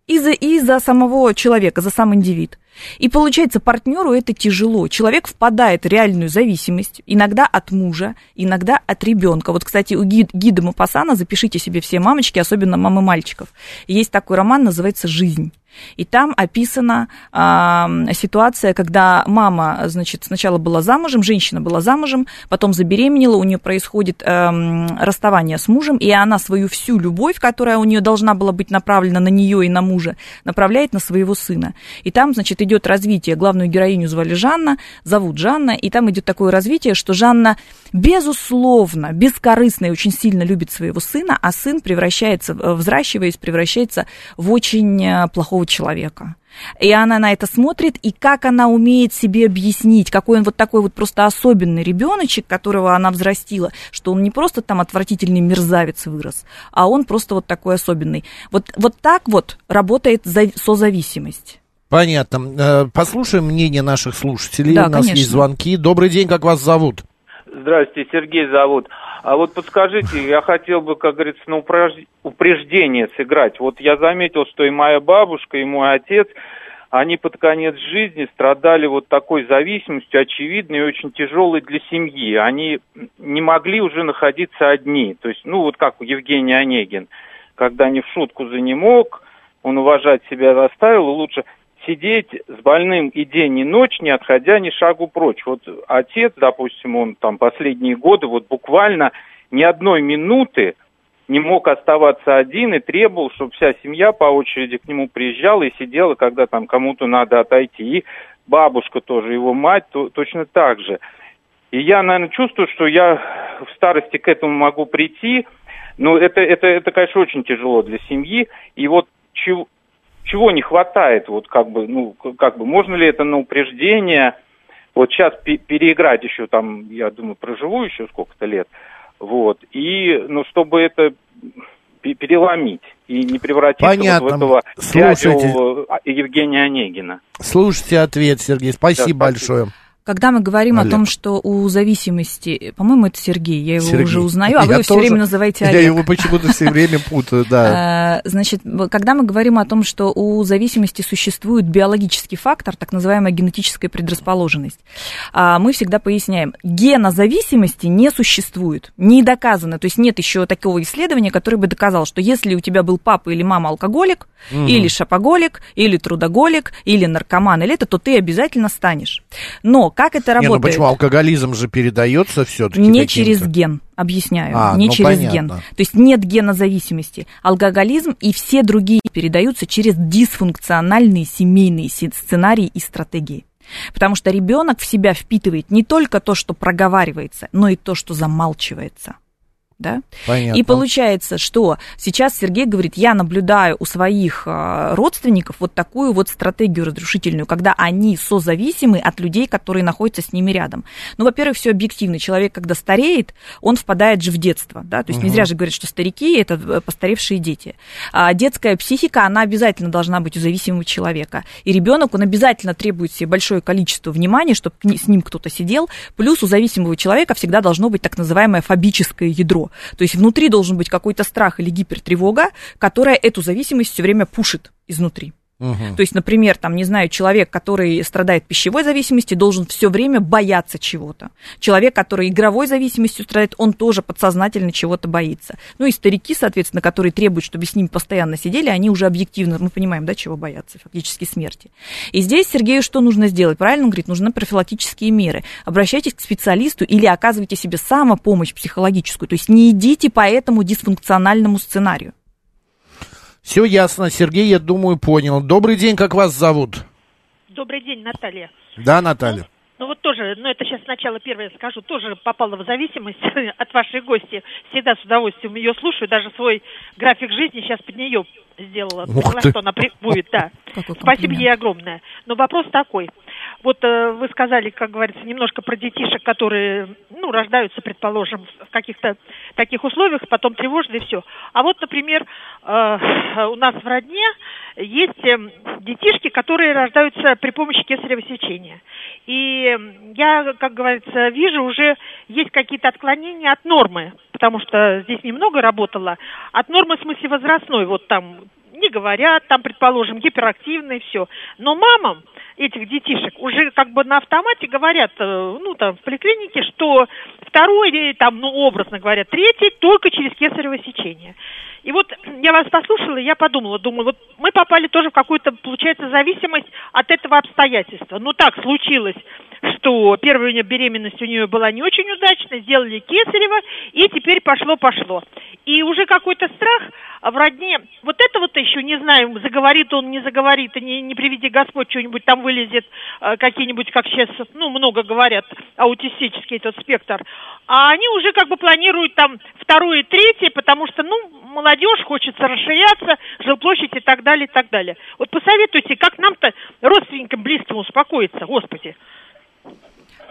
и за, и за самого человека, за сам индивид. И получается, партнеру это тяжело. Человек впадает в реальную зависимость, иногда от мужа, иногда от ребенка. Вот, кстати, у гид, гида Мапасана, запишите себе все мамочки, особенно мамы мальчиков. Есть такой роман, называется «Жизнь». И там описана э, ситуация, когда мама, значит, сначала была замужем, женщина была замужем, потом забеременела, у нее происходит э, расставание с мужем, и она свою всю любовь, которая у нее должна была быть направлена на нее и на мужа, направляет на своего сына. И там, значит, идет развитие. Главную героиню звали Жанна, зовут Жанна, и там идет такое развитие, что Жанна, безусловно, бескорыстно и очень сильно любит своего сына, а сын превращается, взращиваясь, превращается в очень э, плохого другого человека. И она на это смотрит, и как она умеет себе объяснить, какой он вот такой вот просто особенный ребеночек, которого она взрастила, что он не просто там отвратительный мерзавец вырос, а он просто вот такой особенный. Вот, вот так вот работает созависимость. Понятно. Э, послушаем мнение наших слушателей. Да, У нас конечно. есть звонки. Добрый день, как вас зовут? Здравствуйте, Сергей зовут. А вот подскажите, я хотел бы, как говорится, на упреждение сыграть. Вот я заметил, что и моя бабушка, и мой отец, они под конец жизни страдали вот такой зависимостью, очевидной и очень тяжелой для семьи. Они не могли уже находиться одни. То есть, ну вот как у Евгения Онегин, когда не в шутку за не мог, он уважать себя заставил, и лучше сидеть с больным и день, и ночь, не отходя ни шагу прочь. Вот отец, допустим, он там последние годы вот буквально ни одной минуты не мог оставаться один и требовал, чтобы вся семья по очереди к нему приезжала и сидела, когда там кому-то надо отойти. И бабушка тоже, его мать то, точно так же. И я, наверное, чувствую, что я в старости к этому могу прийти, но это, это, это конечно, очень тяжело для семьи. И вот чего, чего не хватает, вот как бы, ну, как бы, можно ли это на упреждение, вот сейчас переиграть еще там, я думаю, проживу еще сколько-то лет, вот, и, ну, чтобы это переломить и не превратиться Понятно. вот в этого Слушайте. дядю Евгения Онегина. Слушайте ответ, Сергей. Спасибо Да, спасибо. Когда мы говорим Олег. о том, что у зависимости, по-моему, это Сергей, я его Сергей. уже узнаю, а вы Я его все время называете Я Олег. его почему-то все время [LAUGHS] путаю, да. Э, Значит, когда мы говорим о том, что у зависимости существует биологический фактор, так называемая генетическая предрасположенность, а, мы всегда поясняем, гена зависимости не существует, не доказано, то есть нет еще такого исследования, которое бы доказало, что если у тебя был папа или мама алкоголик, или шопоголик, или трудоголик, или наркоман, или это, то ты обязательно станешь. Но как это Не, ну работает? почему? Алкоголизм же передается все-таки Не через ген. Объясняю, А, не ну, через понятно. ген. То есть нет гена зависимости. Алкоголизм и все другие передаются через дисфункциональные семейные сценарии и стратегии. Потому что ребенок в себя впитывает не только то, что проговаривается, но и то, что замалчивается. Да? Понятно. И получается, что сейчас Сергей говорит, я наблюдаю у своих а, родственников вот такую вот стратегию разрушительную, когда они созависимы от людей, которые находятся с ними рядом. Ну, во-первых, все объективно. Человек, когда стареет, он впадает же в детство, да, то есть не зря же говорят, что старики – это э, постаревшие дети. А детская психика, она обязательно должна быть у зависимого человека. И ребенок, он обязательно требует себе большое количество внимания, чтобы с ним кто-то сидел. Плюс у зависимого человека всегда должно быть так называемое фобическое ядро. То есть внутри должен быть какой-то страх или гипертревога, которая эту зависимость все время пушит изнутри. То есть, например, там, не знаю, человек, который страдает пищевой зависимостью, должен все время бояться чего-то. Человек, который игровой зависимостью страдает, он тоже подсознательно чего-то боится. Ну и старики, соответственно, которые требуют, чтобы с ними постоянно сидели, они уже объективно, мы понимаем, да, чего боятся, фактически смерти. И здесь Сергею что нужно сделать? Правильно он говорит, нужны профилактические меры. Обращайтесь к специалисту или оказывайте себе самопомощь психологическую. То есть не идите по этому дисфункциональному сценарию. Все ясно, Сергей, я думаю, понял. Добрый день, как вас зовут? Добрый день, Наталья. Да, Наталья? Ну вот тоже, ну это сейчас сначала первое скажу, тоже попала в зависимость [LAUGHS] от вашей гости. Всегда с удовольствием ее слушаю, даже свой график жизни сейчас под нее сделала. Ух ты. что она при- будет, да. [LAUGHS] Какой Спасибо ей огромное. Но вопрос такой. Вот э, вы сказали, как говорится, немножко про детишек, которые, ну, рождаются, предположим, в каких-то таких условиях, потом тревожно и все. А вот, например, э, у нас в родне есть э, детишки, которые рождаются при помощи кесарево сечения. И м, я, как говорится, вижу уже есть какие-то отклонения от нормы, потому что здесь немного работала. От нормы в смысле возрастной, вот там не говорят, там, предположим, гиперактивные, все. Но мамам этих детишек уже как бы на автомате говорят, э, ну, там, в поликлинике, что второй, там, ну, образно говоря, третий только через кесарево сечение. И вот я вас послушала, и я подумала, думаю, вот мы попали тоже в какую-то, получается, зависимость от этого обстоятельства. Ну, так случилось, что первая у нее беременность у нее была не очень удачная, сделали кесарево, и теперь пошло-пошло. И уже какой-то страх в родне, вот это вот еще не знаю, заговорит он, не заговорит, и не, не приведи Господь, что-нибудь там вылезет, э, какие-нибудь, как сейчас, ну, много говорят, аутистический этот спектр. А они уже как бы планируют там второе и третье, потому что, ну, молодежь, хочется расширяться, жилплощадь и так далее, и так далее. Вот посоветуйте, как нам-то, родственникам, близким успокоиться, Господи.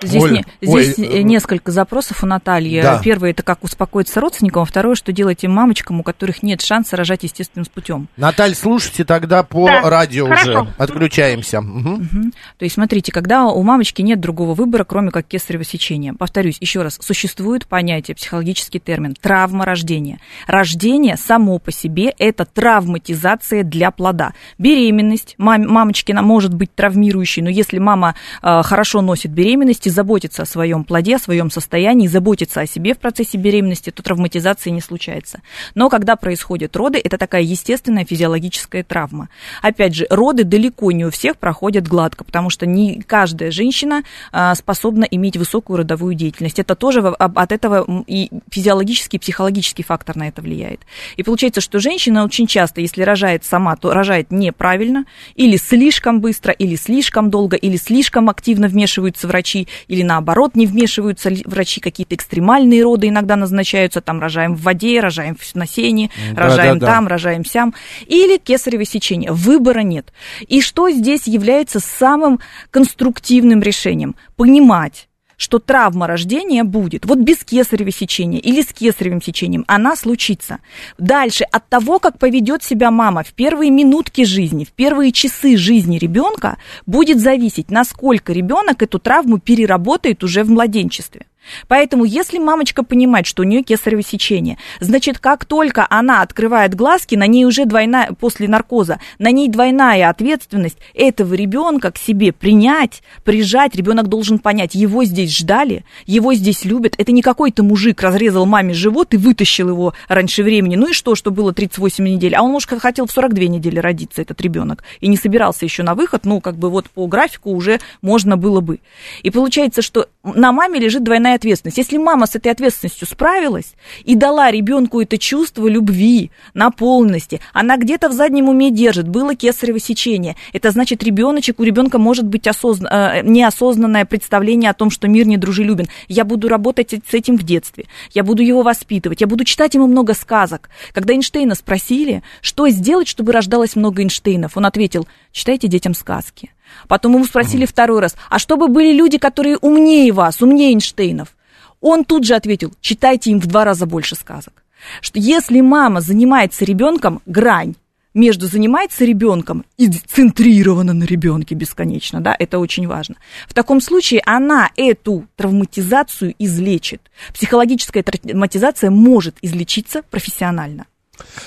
Здесь, Оля, не- здесь ой, э, э, несколько запросов у Натальи. Да. Первое это как успокоиться родственникам, а второе, что делать тем мамочкам, у которых нет шанса рожать естественным путем. Наталья, слушайте тогда по Да, радио хорошо. уже. Отключаемся. Мгм. Мгм. То есть, смотрите, когда у мамочки нет другого выбора, кроме как кесарево сечения. Повторюсь еще раз, существует понятие, психологический термин травма рождения. Рождение само по себе это травматизация для плода. Беременность мам, мамочкина может быть травмирующей, но если мама э, хорошо носит беременность заботится о своем плоде, о своем состоянии, заботится о себе в процессе беременности, то травматизации не случается. Но когда происходят роды, это такая естественная физиологическая травма. Опять же, роды далеко не у всех проходят гладко, потому что не каждая женщина а, способна иметь высокую родовую деятельность. Это тоже от этого и физиологический, и психологический фактор на это влияет. И получается, что женщина очень часто, если рожает сама, то рожает неправильно, или слишком быстро, или слишком долго, или слишком активно вмешиваются врачи, или наоборот не вмешиваются врачи, какие-то экстремальные роды иногда назначаются, там рожаем в воде, рожаем в- на сене, Да, рожаем да, да. там, рожаем сям, или кесарево сечение. Выбора нет. И что здесь является самым конструктивным решением? Понимать, что травма рождения будет. Вот без кесарево сечения или с кесаревым сечением она случится. Дальше, от того, как поведет себя мама в первые минутки жизни, в первые часы жизни ребенка, будет зависеть, насколько ребенок эту травму переработает уже в младенчестве. Поэтому, если мамочка понимает, что у нее кесарево сечение, значит, как только она открывает глазки, на ней уже двойная, после наркоза, на ней двойная ответственность этого ребенка к себе принять, прижать. Ребенок должен понять, его здесь ждали, его здесь любят. Это не какой-то мужик разрезал маме живот и вытащил его раньше времени. Ну и что, что было 38 недель? А он, может, хотел в 42 недели родиться, этот ребенок, и не собирался еще на выход. Ну, как бы вот по графику уже можно было бы. И получается, что на маме лежит двойная огромная ответственность. Если мама с этой ответственностью справилась и дала ребенку это чувство любви, наполненности, она где-то в заднем уме держит, было кесарево сечение. Это значит, ребеночек, у ребенка может быть осозна, э, неосознанное представление о том, что мир недружелюбен. Я буду работать с этим в детстве, я буду его воспитывать, я буду читать ему много сказок. Когда Эйнштейна спросили, что сделать, чтобы рождалось много Эйнштейнов, он ответил, читайте детям сказки. Потом ему спросили второй раз, а чтобы были люди, которые умнее вас, умнее Эйнштейнов? Он тут же ответил, читайте им в два раза больше сказок. Что если мама занимается ребенком, грань между занимается ребенком и центрирована на ребенке бесконечно, да, это очень важно. В таком случае она эту травматизацию излечит. Психологическая травматизация может излечиться профессионально.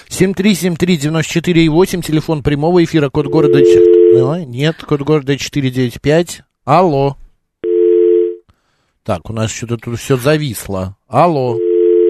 7373948, телефон прямого эфира, код города... Ч- Нет, код города 495. Алло. Так, у нас что-то тут все зависло. Алло.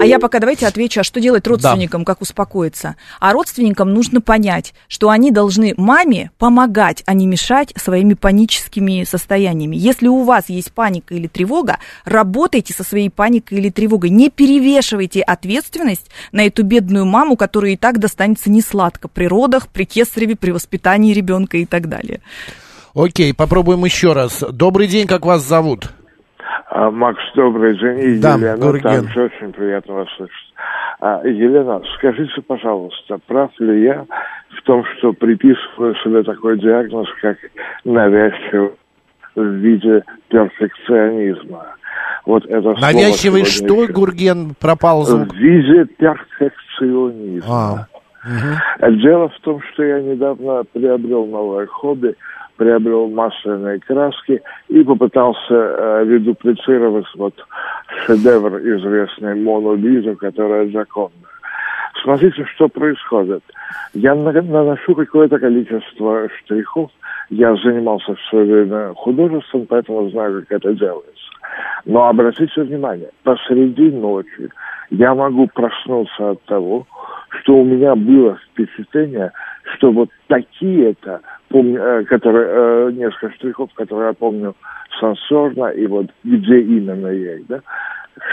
А я пока давайте отвечу, а что делать родственникам, да. как успокоиться? А родственникам нужно понять, что они должны маме помогать, а не мешать своими паническими состояниями. Если у вас есть паника или тревога, работайте со своей паникой или тревогой. Не перевешивайте ответственность на эту бедную маму, которая и так достанется несладко при родах, при кесареве, при воспитании ребенка и так далее. Окей, попробуем еще раз. Добрый день, как вас зовут? А, Макс, добрый день. И да, Елена, Гурген. также очень приятно вас слышать. А, Елена, скажите, пожалуйста, прав ли я в том, что приписываю себе такой диагноз, как навязчивый в виде перфекционизма? Вот это Навязчивый что, еще. Гурген, пропал звук? В виде перфекционизма. А. Угу. Дело в том, что я недавно приобрел новое хобби – приобрел масляные краски и попытался э, редуплицировать вот шедевр известный Мону Лизу, которая законна. Смотрите, что происходит. Я наношу какое-то количество штрихов. Я занимался все время художеством, поэтому знаю, как это делается. Но обратите внимание, посреди ночи я могу проснуться от того, что у меня было впечатление, что вот такие-то помню, э, которые, э, несколько штрихов, которые я помню сенсорно, и вот где именно есть, да,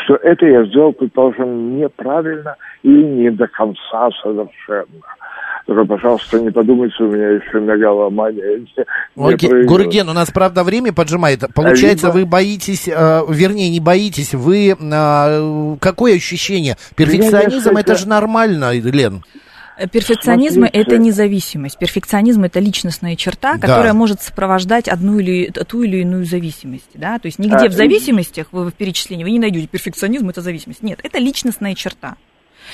что это я сделал, предположим, неправильно или не до конца совершенно. Только, пожалуйста, не подумайте, у меня еще мегаломания. Окей, Гурген, у нас, правда, время поджимает. Получается, Либо... вы боитесь, э, вернее, не боитесь, вы... Э, какое ощущение? Перфекционизм, это же нормально, Лен. Перфекционизм Смотрите. это независимость. Перфекционизм это личностная черта, которая да. может сопровождать одну или ту или иную зависимость. Да? То есть нигде а, в зависимостях, в, в перечислении, вы не найдете перфекционизм это зависимость. Нет, это личностная черта.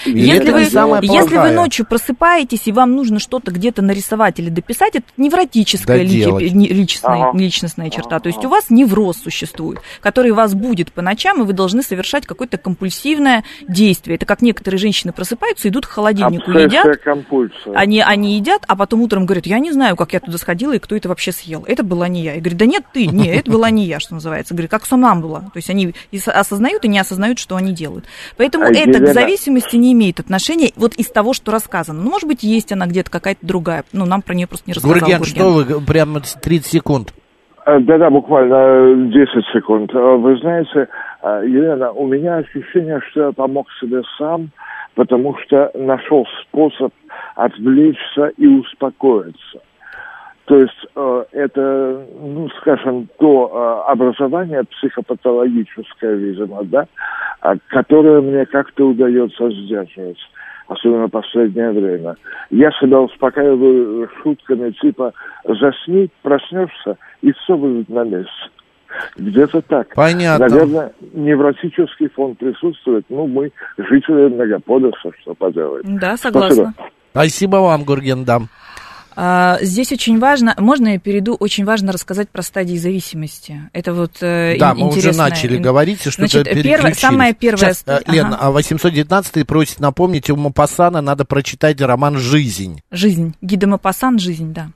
Если вы, если вы ночью просыпаетесь и вам нужно что-то где-то нарисовать или дописать, это невротическая ли, личностная, ага. личностная черта. То есть у вас невроз существует, который вас будет по ночам, и вы должны совершать какое-то компульсивное действие. Это как некоторые женщины просыпаются, идут к холодильнику, едят. Они, они едят, а потом утром говорят, я не знаю, как я туда сходила и кто это вообще съел. Это была не я. И говорит, да нет, ты, не, это была не я, что называется. Говорит, как сама была. То есть они осознают и не осознают, что они делают. Поэтому а это к зависимости не имеет отношения вот из того, что рассказано. Ну, может быть, есть она где-то какая-то другая. Ну, нам про нее просто не рассказал Гурген, Гурген. что вы, прямо 30 секунд. Э, да-да, буквально 10 секунд. Э, вы знаете, э, Елена, у меня ощущение, что я помог себе сам, потому что нашел способ отвлечься и успокоиться. То есть э, это, ну, скажем, то э, образование психопатологическое, видимо, да, э, которое мне как-то удается сдерживать, особенно в последнее время. Я себя успокаиваю шутками типа «засни, проснешься, и все будет на месте». Где-то так. Понятно. Наверное, невротический фон присутствует. Ну, мы жители мегаполиса, что поделать. Да, согласна. Спасибо, Спасибо вам, Гурген, дам. А, здесь очень важно, можно я перейду, очень важно рассказать про стадии зависимости. Это вот э, Да, мы уже начали говорить, что Значит, первое, самая первая... Сейчас, ага. Лен, а 819 просит напомнить, у Мапасана надо прочитать роман «Жизнь». «Жизнь». Гида Мапасан «Жизнь», да.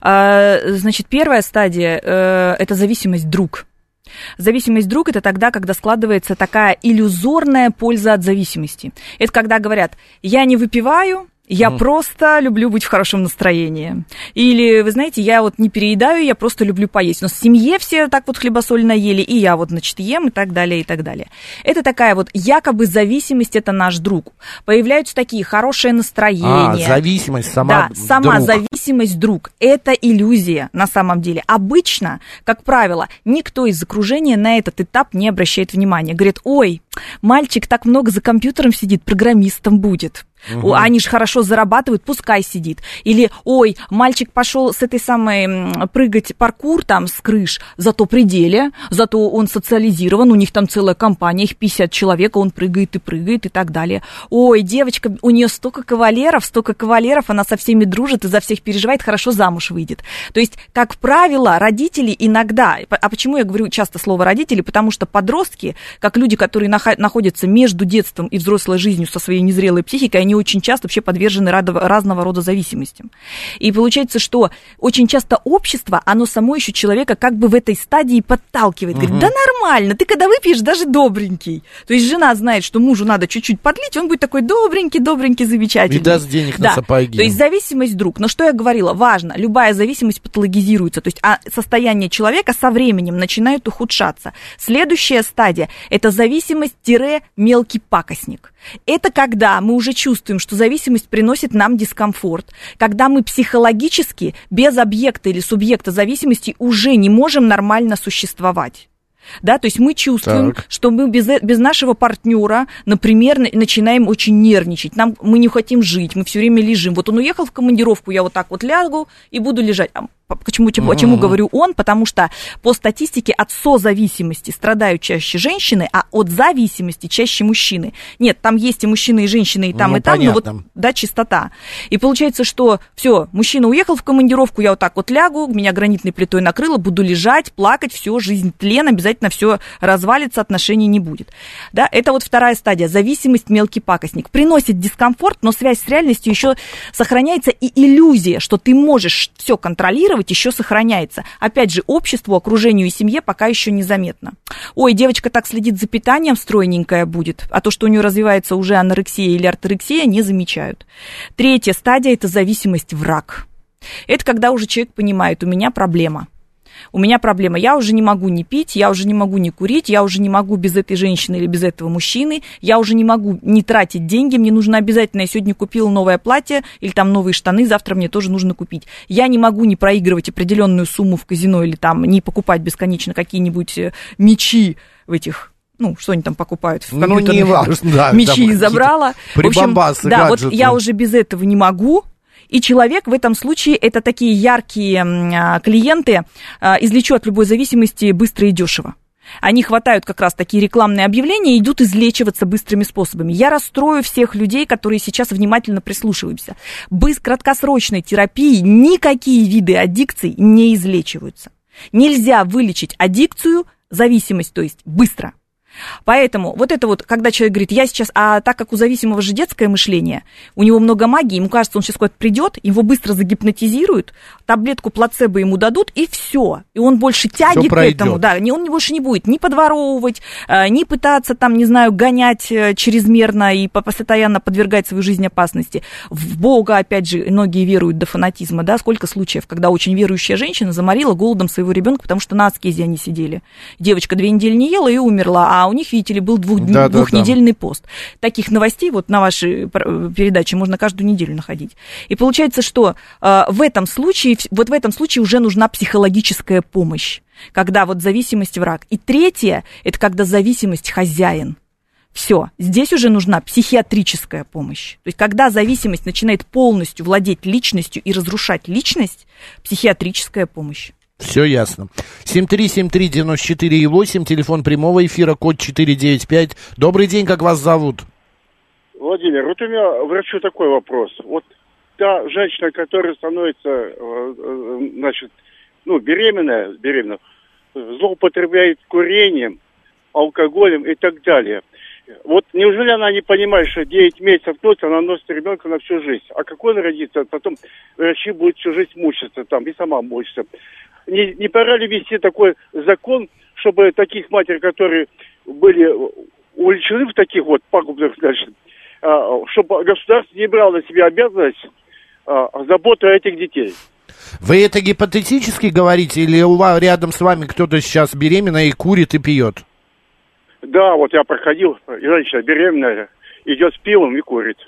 А, значит, первая стадия э, – это зависимость друг. Зависимость друг это тогда, когда складывается такая иллюзорная польза от зависимости. Это когда говорят, я не выпиваю, Я mm. просто люблю быть в хорошем настроении. Или, вы знаете, я вот не переедаю, я просто люблю поесть. Но в семье все так вот хлебосоль наели, и я вот, значит, ем и так далее, и так далее. Это такая вот якобы зависимость, это наш друг. Появляются такие хорошее настроение. А, зависимость сама Да, сама друг. зависимость друг. Это иллюзия на самом деле. Обычно, как правило, никто из окружения на этот этап не обращает внимания. Говорит, ой, мальчик так много за компьютером сидит, программистом будет. Угу. Они же хорошо зарабатывают, пускай сидит. Или, ой, мальчик пошел с этой самой прыгать паркур там с крыш, зато пределе, зато он социализирован, у них там целая компания, их 50 человек, он прыгает и прыгает и так далее. Ой, девочка, у нее столько кавалеров, столько кавалеров, она со всеми дружит и за всех переживает, хорошо замуж выйдет. То есть, как правило, родители иногда, а почему я говорю часто слово родители, потому что подростки, как люди, которые находятся между детством и взрослой жизнью со своей незрелой психикой, они они очень часто вообще подвержены разного рода зависимостям. И получается, что очень часто общество, оно само еще человека как бы в этой стадии подталкивает. Говорит, да нормально, ты когда выпьешь, даже добренький. То есть жена знает, что мужу надо чуть-чуть подлить, он будет такой добренький, добренький, замечательный. И даст денег да. на сапоги. То есть зависимость друг. Но что я говорила, важно, любая зависимость патологизируется. То есть а состояние человека со временем начинает ухудшаться. Следующая стадия – это зависимость-мелкий пакостник. Это когда мы уже чувствуем, что зависимость приносит нам дискомфорт, когда мы психологически без объекта или субъекта зависимости уже не можем нормально существовать. Да, то есть мы чувствуем, так. что мы без, э, без нашего партнера, например, начинаем очень нервничать. Нам, мы не хотим жить, мы все время лежим. Вот он уехал в командировку, я вот так вот лягу и буду лежать. А Почему, почему, почему говорю он? Потому что по статистике от созависимости страдают чаще женщины, а от зависимости чаще мужчины. Нет, там есть и мужчины, и женщины, и там, ну, и там, понятно. но вот, да, чистота. И получается, что все, мужчина уехал в командировку, я вот так вот лягу, меня гранитной плитой накрыло, буду лежать, плакать, все, жизнь тлен, обязательно все развалится, отношений не будет. Да, это вот вторая стадия, зависимость, мелкий пакостник. Приносит дискомфорт, но связь с реальностью еще сохраняется и иллюзия, что ты можешь все контролировать, еще сохраняется. Опять же, обществу, окружению и семье пока еще незаметно. Ой, девочка так следит за питанием, стройненькая будет, а то, что у нее развивается уже анорексия или орторексия, не замечают. Третья стадия – это зависимость враг. Это когда уже человек понимает, у меня проблема у меня проблема, я уже не могу не пить, я уже не могу не курить, я уже не могу без этой женщины или без этого мужчины, я уже не могу не тратить деньги, мне нужно обязательно, я сегодня купила новое платье или там новые штаны, завтра мне тоже нужно купить. Я не могу не проигрывать определенную сумму в казино или там не покупать бесконечно какие-нибудь э, мечи в этих ну, что они там покупают в ну, не важно, да, мечи забрала. В общем, да, гаджеты. вот я уже без этого не могу, и человек в этом случае это такие яркие а, клиенты, а, излечу от любой зависимости быстро и дешево. Они хватают как раз такие рекламные объявления и идут излечиваться быстрыми способами. Я расстрою всех людей, которые сейчас внимательно прислушиваются. Без краткосрочной терапии никакие виды аддикций не излечиваются. Нельзя вылечить аддикцию, зависимость, то есть быстро. Поэтому вот это вот, когда человек говорит, я сейчас, а так как у зависимого же детское мышление, у него много магии, ему кажется, он сейчас куда-то придет, его быстро загипнотизируют, таблетку плацебо ему дадут, и все. И он больше тянет к этому. Да, он больше не будет ни подворовывать, э, ни пытаться там, не знаю, гонять э, чрезмерно и постоянно подвергать свою жизнь опасности. В Бога, опять же, многие веруют до фанатизма, да, сколько случаев, когда очень верующая женщина заморила голодом своего ребенка, потому что на аскезе они сидели. Девочка две недели не ела и умерла, а у них, видите ли, был двух, да, двухнедельный да, да. пост. Таких новостей вот на вашей передаче можно каждую неделю находить. И получается, что э, в этом случае, вот в этом случае уже нужна психологическая помощь, когда вот зависимость враг. И третье, это когда зависимость хозяин. Все, здесь уже нужна психиатрическая помощь. То есть, когда зависимость начинает полностью владеть личностью и разрушать личность, психиатрическая помощь. Все ясно. 7373948, телефон прямого эфира, код 495. Добрый день, как вас зовут? Владимир, вот у меня врачу такой вопрос. Вот та женщина, которая становится, э, э, значит, ну, беременная, беременная, злоупотребляет курением, алкоголем и так далее. Вот неужели она не понимает, что 9 месяцев носит, она носит ребенка на всю жизнь. А какой он родится, потом врачи будут всю жизнь мучиться там, и сама мучиться не, не пора ли ввести такой закон, чтобы таких матерей, которые были увлечены в таких вот пагубных, значит, чтобы государство не брало на себя обязанность заботы о этих детей. Вы это гипотетически говорите, или у вас рядом с вами кто-то сейчас беременна и курит и пьет? Да, вот я проходил, женщина беременная, идет с пивом и курит.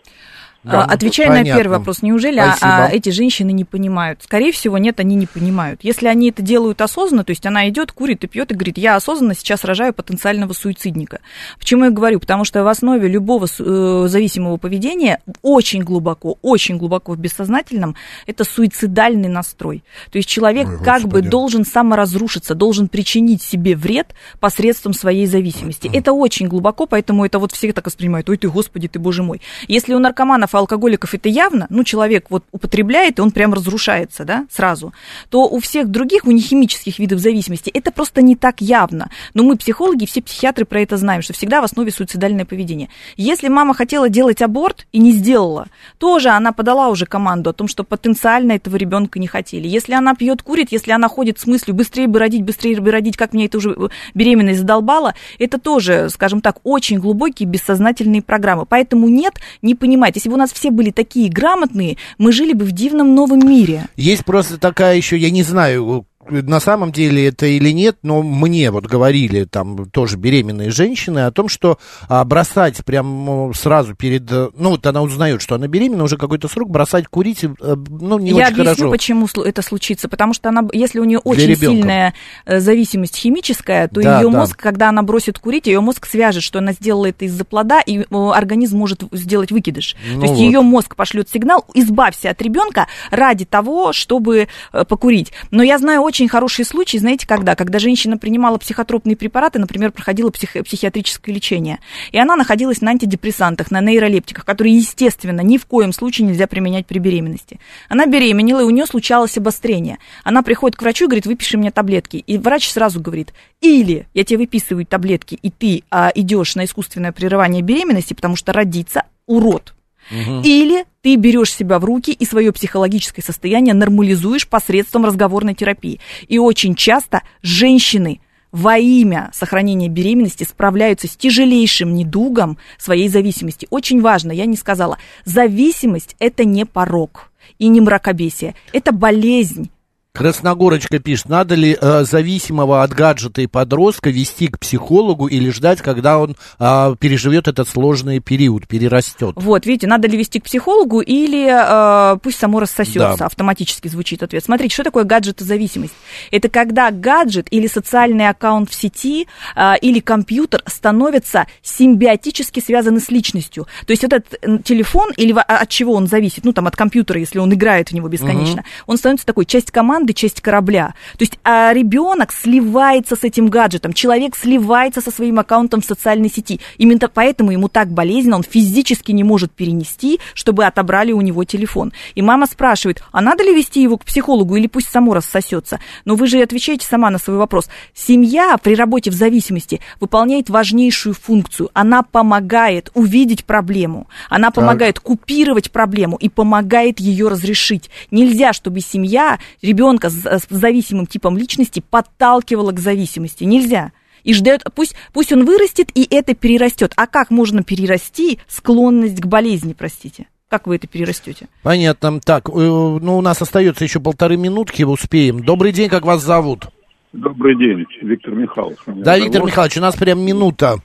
Да, Отвечая понятно. на первый вопрос, неужели а, а, эти женщины не понимают? Скорее всего, нет, они не понимают. Если они это делают осознанно, то есть она идет, курит и пьет и говорит, я осознанно сейчас рожаю потенциального суицидника. Почему я говорю? Потому что в основе любого э, зависимого поведения очень глубоко, очень глубоко в бессознательном это суицидальный настрой. То есть человек Ой, как бы должен саморазрушиться, должен причинить себе вред посредством своей зависимости. Это очень глубоко, поэтому это вот все так воспринимают. Ой, ты, господи, ты, боже мой. Если у наркоманов алкоголиков это явно, ну, человек вот употребляет, и он прям разрушается, да, сразу, то у всех других, у нехимических видов зависимости это просто не так явно. Но мы, психологи, все психиатры про это знаем, что всегда в основе суицидальное поведение. Если мама хотела делать аборт и не сделала, тоже она подала уже команду о том, что потенциально этого ребенка не хотели. Если она пьет, курит, если она ходит с мыслью быстрее бы родить, быстрее бы родить, как меня это уже беременность задолбала, это тоже, скажем так, очень глубокие бессознательные программы. Поэтому нет, не понимать. Если бы у нас нас все были такие грамотные, мы жили бы в дивном новом мире. Есть просто такая еще, я не знаю, на самом деле это или нет, но мне вот говорили там тоже беременные женщины о том, что а, бросать прям сразу перед, ну вот она узнает, что она беременна, уже какой-то срок, бросать курить, э, ну не Я очень объясню, хорошо. почему это случится, потому что она, если у нее очень ребенка. сильная э, зависимость химическая, то да, ее да. мозг, когда она бросит курить, ее мозг свяжет, что она сделала это из-за плода, и э, организм может сделать выкидыш. Ну то есть вот. ее мозг пошлет сигнал, избавься от ребенка ради того, чтобы покурить. Но я знаю очень очень хорошие случаи, знаете, когда? Когда женщина принимала психотропные препараты, например, проходила психи- психиатрическое лечение, и она находилась на антидепрессантах, на нейролептиках, которые, естественно, ни в коем случае нельзя применять при беременности. Она беременела, и у нее случалось обострение. Она приходит к врачу и говорит, выпиши мне таблетки. И врач сразу говорит, или я тебе выписываю таблетки, и ты а, идешь на искусственное прерывание беременности, потому что родиться урод. Или ты берешь себя в руки и свое психологическое состояние нормализуешь посредством разговорной терапии. И очень часто женщины во имя сохранения беременности справляются с тяжелейшим недугом своей зависимости. Очень важно, я не сказала, зависимость это не порог и не мракобесие, это болезнь, Красногорочка пишет, надо ли э, зависимого от гаджета и подростка вести к психологу или ждать, когда он э, переживет этот сложный период, перерастет? Вот, видите, надо ли вести к психологу или э, пусть само рассосется, да. автоматически звучит ответ. Смотрите, что такое гаджетозависимость? Это когда гаджет или социальный аккаунт в сети э, или компьютер становятся симбиотически связаны с личностью. То есть вот этот телефон или от чего он зависит, ну там от компьютера, если он играет в него бесконечно, угу. он становится такой часть команды, команды часть корабля. То есть а ребенок сливается с этим гаджетом, человек сливается со своим аккаунтом в социальной сети. Именно поэтому ему так болезненно, он физически не может перенести, чтобы отобрали у него телефон. И мама спрашивает, а надо ли вести его к психологу или пусть само рассосется? Но вы же отвечаете сама на свой вопрос. Семья при работе в зависимости выполняет важнейшую функцию. Она помогает увидеть проблему, она помогает так. купировать проблему и помогает ее разрешить. Нельзя, чтобы семья, ребенок ребенка с, с зависимым типом личности подталкивала к зависимости. Нельзя и ждет, пусть, пусть он вырастет, и это перерастет. А как можно перерасти склонность к болезни, простите? Как вы это перерастете? Понятно. Так, э, ну, у нас остается еще полторы минутки, успеем. Добрый день, как вас зовут? Добрый день, Виктор Михайлович. Да, зовут. Виктор Михайлович, у нас прям минута.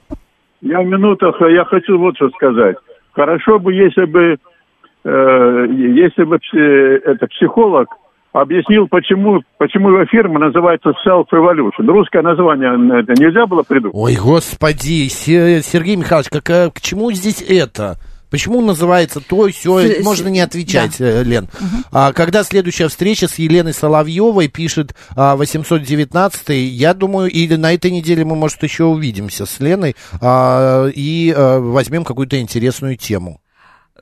Я в минутах, я хочу вот что сказать. Хорошо бы, если бы, э, если бы это психолог объяснил, почему, почему его фирма называется Self Evolution. Русское название это нельзя было придумать. Ой, господи, Сергей Михайлович, как, э, к чему здесь это? Почему называется то, все, с, можно не отвечать, да. Э, Лен. Угу. А, когда следующая встреча с Еленой Соловьевой, пишет а, 819 я думаю, или на этой неделе мы, может, еще увидимся с Леной а, и а, возьмем какую-то интересную тему.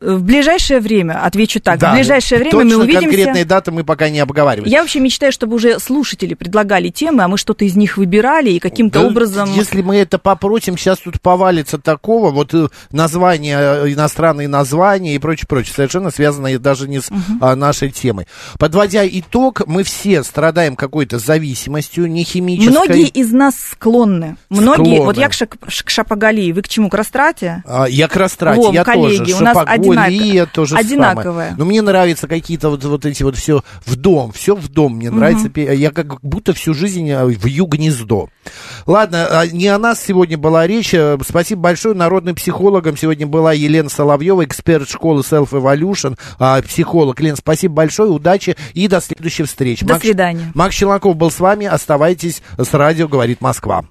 В ближайшее время, отвечу так, Да, в ближайшее время точно мы увидимся. конкретные даты мы пока не обговариваем. Я вообще мечтаю, чтобы уже слушатели предлагали темы, а мы что-то из них выбирали и каким-то Да, образом... Если мы это попросим, сейчас тут повалится такого, вот э, названия, э, иностранные названия и прочее, прочее, совершенно связанные даже не с а, нашей темой. Подводя итог, мы все страдаем какой-то зависимостью, не химической. Многие из нас склонны. Многие, Склонны. вот я к, шак, к Шапогалии, вы к чему, к растрате? А, я к растрате, Вон, я коллеги, тоже. у нас Шопоголия, одинако- то же одинаковое. самое. Но мне нравятся какие-то вот, вот эти вот все в дом, все в дом. Мне Мгм. нравится, я как будто всю жизнь э, вью гнездо. Ладно, а, не о нас сегодня была речь. Э, Спасибо большое. Народным психологом сегодня была Елена Соловьева, эксперт школы Self Evolution, а, психолог. Лен, спасибо большое, удачи и до следующей встречи. До Макс- свидания. Макс Челноков был с вами. Оставайтесь с радио «Говорит Москва».